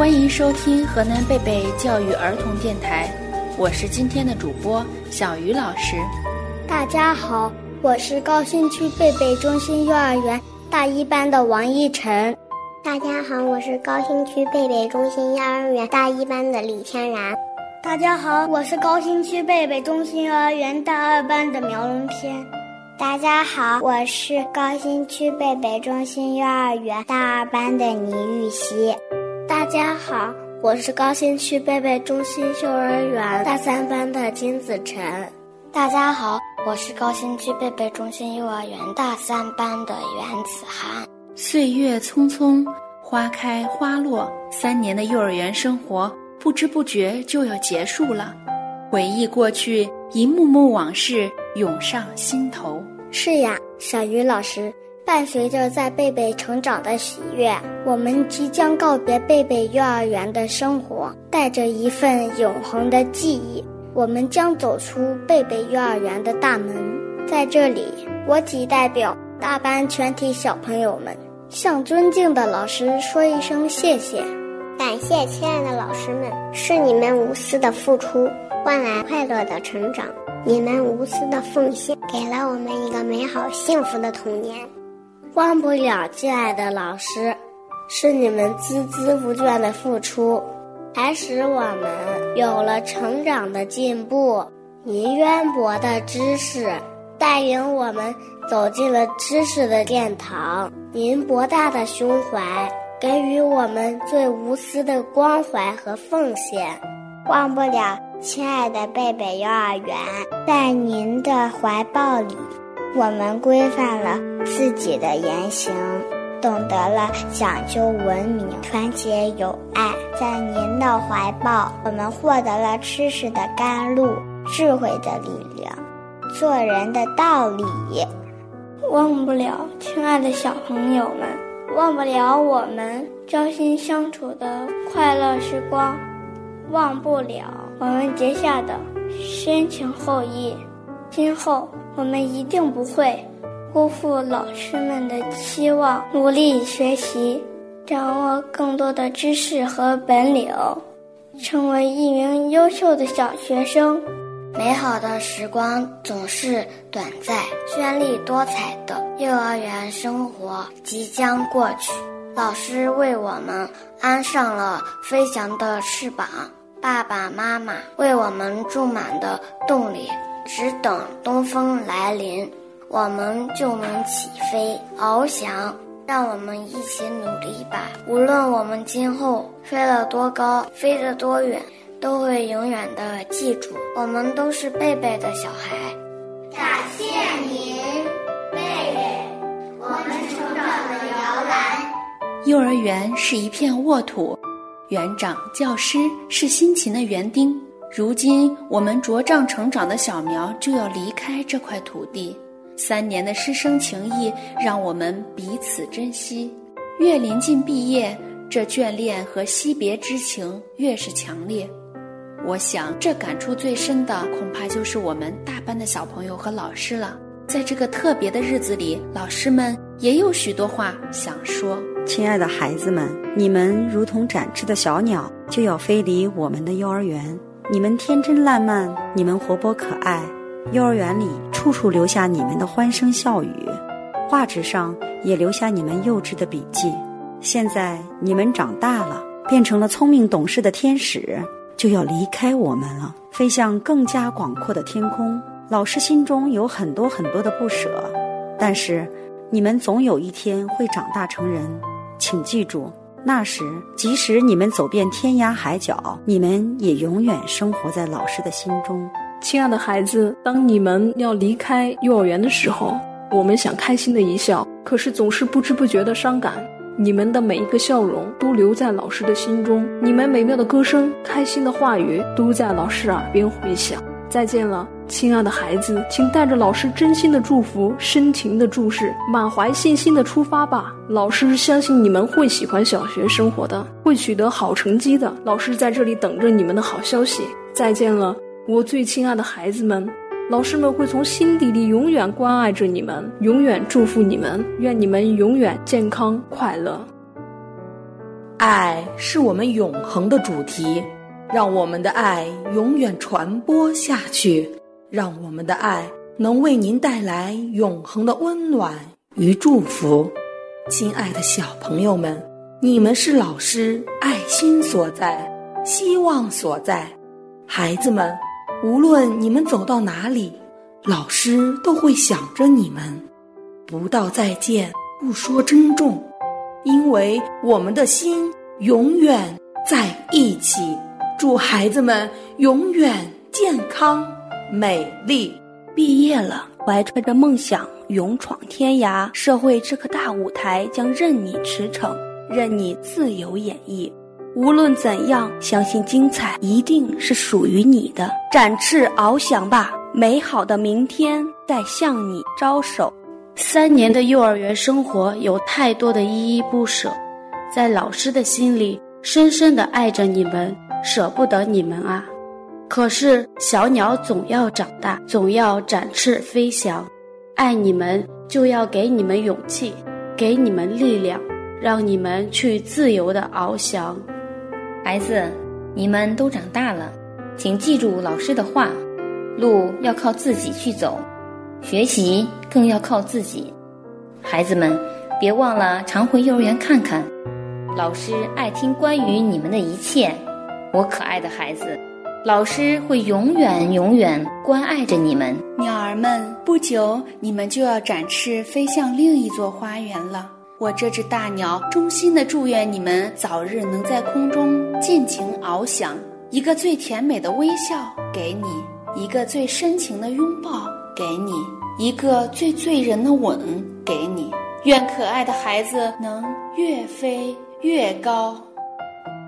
欢迎收听河南贝贝教育儿童电台，我是今天的主播小鱼老师。大家好，我是高新区贝贝中心幼儿园大一班的王一晨。大家好，我是高新区贝贝中心幼儿园大一班的李天然。大家好，我是高新区贝贝中心幼儿园大二班的苗龙天。大家好，我是高新区贝贝中心幼儿园大二班的倪玉溪。大家好，我是高新区贝贝中心幼儿园大三班的金子晨。大家好，我是高新区贝贝中心幼儿园大三班的袁子涵。岁月匆匆，花开花落，三年的幼儿园生活不知不觉就要结束了。回忆过去，一幕幕往事涌上心头。是呀，小鱼老师，伴随着在贝贝成长的喜悦，我们即将告别贝贝幼儿园的生活，带着一份永恒的记忆，我们将走出贝贝幼儿园的大门。在这里，我仅代表大班全体小朋友们，向尊敬的老师说一声谢谢。感谢亲爱的老师们，是你们无私的付出，换来快乐的成长。你们无私的奉献，给了我们一个美好幸福的童年。忘不了，亲爱的老师，是你们孜孜不倦的付出，才使我们有了成长的进步。您渊博的知识，带领我们走进了知识的殿堂。您博大的胸怀，给予我们最无私的关怀和奉献。忘不了。亲爱的贝贝幼儿园，在您的怀抱里，我们规范了自己的言行，懂得了讲究文明、团结友爱。在您的怀抱，我们获得了知识的甘露、智慧的力量、做人的道理。忘不了，亲爱的小朋友们，忘不了我们朝夕相处的快乐时光，忘不了。我们结下的深情厚谊，今后我们一定不会辜负老师们的期望，努力学习，掌握更多的知识和本领，成为一名优秀的小学生。美好的时光总是短暂，绚丽多彩的幼儿园生活即将过去，老师为我们安上了飞翔的翅膀。爸爸妈妈为我们注满的动力，只等东风来临，我们就能起飞翱翔。让我们一起努力吧！无论我们今后飞了多高，飞得多远，都会永远的记住，我们都是贝贝的小孩。感谢您，贝贝，我们成长的摇篮。幼儿园是一片沃土。园长、教师是辛勤的园丁，如今我们茁壮成长的小苗就要离开这块土地。三年的师生情谊让我们彼此珍惜，越临近毕业，这眷恋和惜别之情越是强烈。我想，这感触最深的恐怕就是我们大班的小朋友和老师了。在这个特别的日子里，老师们也有许多话想说。亲爱的孩子们，你们如同展翅的小鸟，就要飞离我们的幼儿园。你们天真烂漫，你们活泼可爱，幼儿园里处处留下你们的欢声笑语，画纸上也留下你们幼稚的笔记。现在你们长大了，变成了聪明懂事的天使，就要离开我们了，飞向更加广阔的天空。老师心中有很多很多的不舍，但是你们总有一天会长大成人。请记住，那时即使你们走遍天涯海角，你们也永远生活在老师的心中。亲爱的孩子，当你们要离开幼儿园的时候，我们想开心的一笑，可是总是不知不觉的伤感。你们的每一个笑容都留在老师的心中，你们美妙的歌声、开心的话语都在老师耳边回响。再见了。亲爱的孩子，请带着老师真心的祝福、深情的注视，满怀信心的出发吧。老师相信你们会喜欢小学生活的，会取得好成绩的。老师在这里等着你们的好消息。再见了，我最亲爱的孩子们，老师们会从心底里永远关爱着你们，永远祝福你们，愿你们永远健康快乐。爱是我们永恒的主题，让我们的爱永远传播下去，让我们的爱能为您带来永恒的温暖与祝福。亲爱的小朋友们，你们是老师爱心所在，希望所在。孩子们，无论你们走到哪里，老师都会想着你们，不道再见，不说珍重。因为我们的心永远在一起，祝孩子们永远健康美丽。毕业了，怀揣着梦想，勇闯天涯，社会这个大舞台将任你驰骋，任你自由演绎。无论怎样，相信精彩一定是属于你的。展翅翱翔吧，美好的明天在向你招手。三年的幼儿园生活有太多的依依不舍，在老师的心里深深的爱着你们，舍不得你们啊。可是小鸟总要长大，总要展翅飞翔，爱你们就要给你们勇气，给你们力量，让你们去自由的翱翔。孩子，你们都长大了，请记住老师的话，路要靠自己去走。学习更要靠自己，孩子们，别忘了常回幼儿园看看。老师爱听关于你们的一切，我可爱的孩子，老师会永远永远关爱着你们。鸟儿们，不久你们就要展翅飞向另一座花园了。我这只大鸟衷心的祝愿你们早日能在空中尽情翱翔。一个最甜美的微笑给你，一个最深情的拥抱。给你一个最醉人的吻，给你。愿可爱的孩子能越飞越高。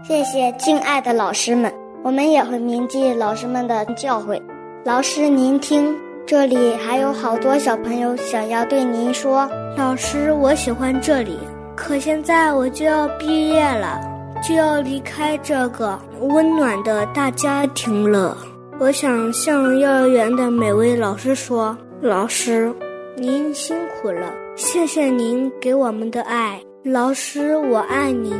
谢谢敬爱的老师们，我们也会铭记老师们的教诲。老师您听，这里还有好多小朋友想要对您说。老师，我喜欢这里，可现在我就要毕业了，就要离开这个温暖的大家庭了。我想向幼儿园的每位老师说：“老师，您辛苦了，谢谢您给我们的爱。老师，我爱您。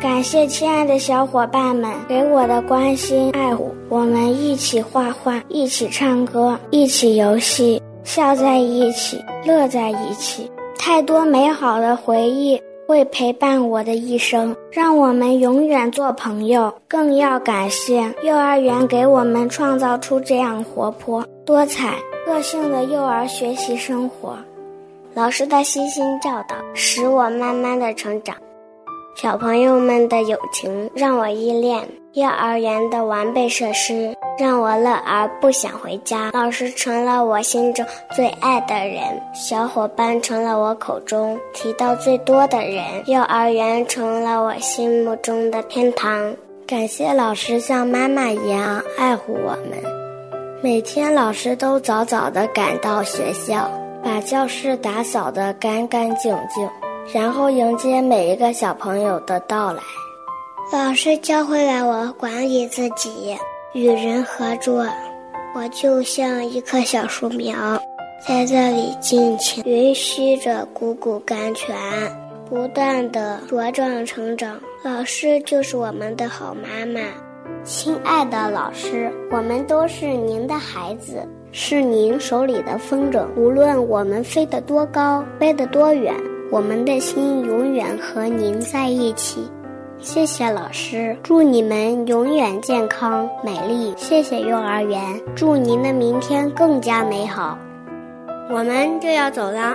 感谢亲爱的小伙伴们给我的关心爱护。我们一起画画，一起唱歌，一起游戏，笑在一起，乐在一起，太多美好的回忆。”会陪伴我的一生，让我们永远做朋友。更要感谢幼儿园给我们创造出这样活泼、多彩、个性的幼儿学习生活。老师的悉心教导使我慢慢的成长，小朋友们的友情让我依恋，幼儿园的完备设施。让我乐而不想回家。老师成了我心中最爱的人，小伙伴成了我口中提到最多的人，幼儿园成了我心目中的天堂。感谢老师像妈妈一样爱护我们，每天老师都早早的赶到学校，把教室打扫得干干净净，然后迎接每一个小朋友的到来。老师教会了我管理自己。与人合作，我就像一棵小树苗，在这里尽情允许着汩汩甘泉，不断的茁壮成长。老师就是我们的好妈妈，亲爱的老师，我们都是您的孩子，是您手里的风筝。无论我们飞得多高，飞得多远，我们的心永远和您在一起。谢谢老师，祝你们永远健康美丽。谢谢幼儿园，祝您的明天更加美好。我们就要走了，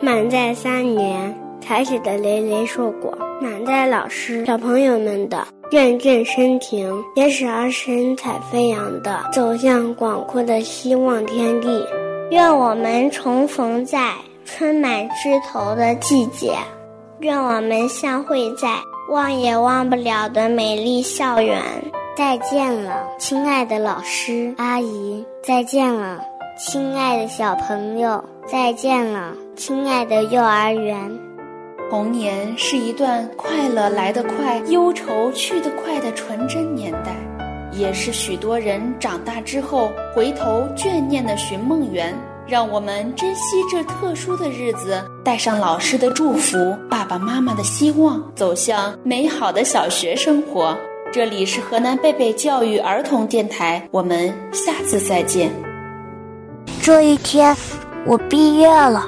满载三年采取的累累硕果，满载老师、小朋友们的阵阵深情，也使儿神采飞扬的走向广阔的希望天地。愿我们重逢在春满枝头的季节，愿我们相会在。忘也忘不了的美丽校园，再见了，亲爱的老师阿姨，再见了，亲爱的小朋友，再见了，亲爱的幼儿园。童年是一段快乐来得快、忧愁去得快的纯真年代，也是许多人长大之后回头眷念的寻梦园。让我们珍惜这特殊的日子，带上老师的祝福，爸爸妈妈的希望，走向美好的小学生活。这里是河南贝贝教育儿童电台，我们下次再见。这一天，我毕业了。